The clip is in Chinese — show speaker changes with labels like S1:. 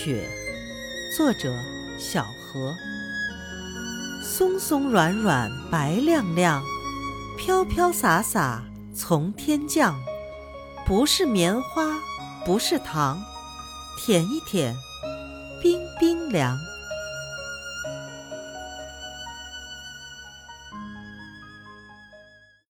S1: 雪作者小何松松软软白亮亮飘飘洒洒从天降。不是棉花不是糖舔一舔冰冰凉。